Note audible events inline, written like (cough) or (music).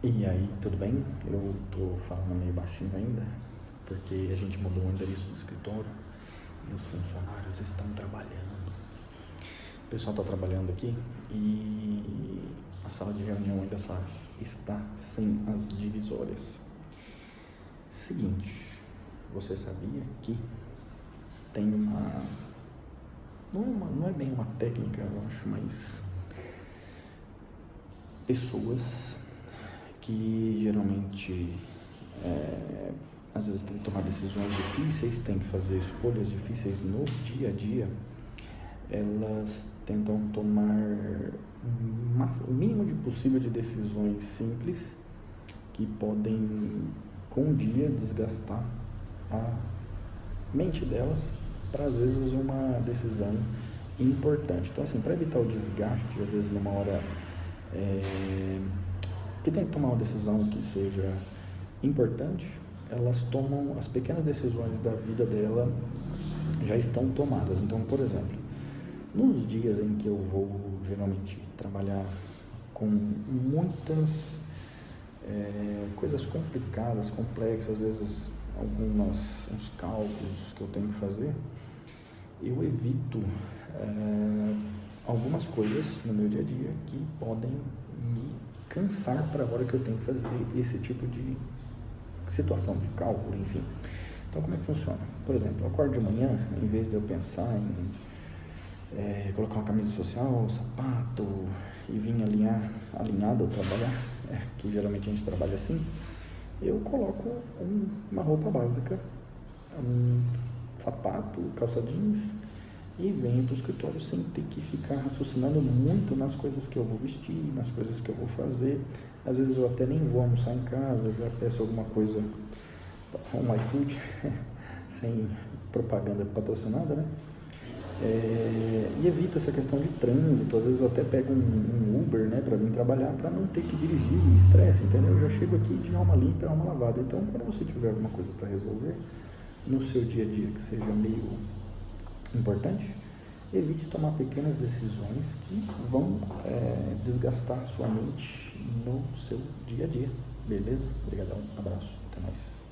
E aí, tudo bem? Eu tô falando meio baixinho ainda, porque a gente mudou o endereço do escritório e os funcionários estão trabalhando. O pessoal está trabalhando aqui e a sala de reunião ainda está sem as divisórias. Seguinte, você sabia que tem uma não é, uma, não é bem uma técnica, eu acho, mas pessoas que geralmente é, às vezes tem que tomar decisões difíceis, tem que fazer escolhas difíceis no dia a dia, elas tentam tomar o mínimo de possível de decisões simples que podem com o dia desgastar a mente delas para às vezes uma decisão importante. Então assim, para evitar o desgaste, às vezes numa hora é, que tem que tomar uma decisão que seja importante, elas tomam as pequenas decisões da vida dela já estão tomadas. Então, por exemplo, nos dias em que eu vou geralmente trabalhar com muitas é, coisas complicadas, complexas, às vezes algumas uns cálculos que eu tenho que fazer, eu evito é, algumas coisas no meu dia a dia que podem me cansar para a hora que eu tenho que fazer esse tipo de situação, de cálculo, enfim. Então, como é que funciona? Por exemplo, eu acordo de manhã, em vez de eu pensar em é, colocar uma camisa social, um sapato e vir alinhar, alinhado ao trabalhar, (laughs) é, que geralmente a gente trabalha assim, eu coloco um, uma roupa básica, um sapato, calça jeans, e venho para o escritório sem ter que ficar raciocinando muito nas coisas que eu vou vestir, nas coisas que eu vou fazer. Às vezes eu até nem vou almoçar em casa, eu já peço alguma coisa, um iFood, (laughs) sem propaganda patrocinada, né? É, e evito essa questão de trânsito. Às vezes eu até pego um, um Uber, né, para vir trabalhar, para não ter que dirigir, estresse, entendeu? Eu já chego aqui de alma limpa e alma lavada. Então, quando você tiver alguma coisa para resolver no seu dia a dia que seja meio importante, evite tomar pequenas decisões que vão é, desgastar sua mente no seu dia a dia. Beleza? Obrigadão, abraço, até mais.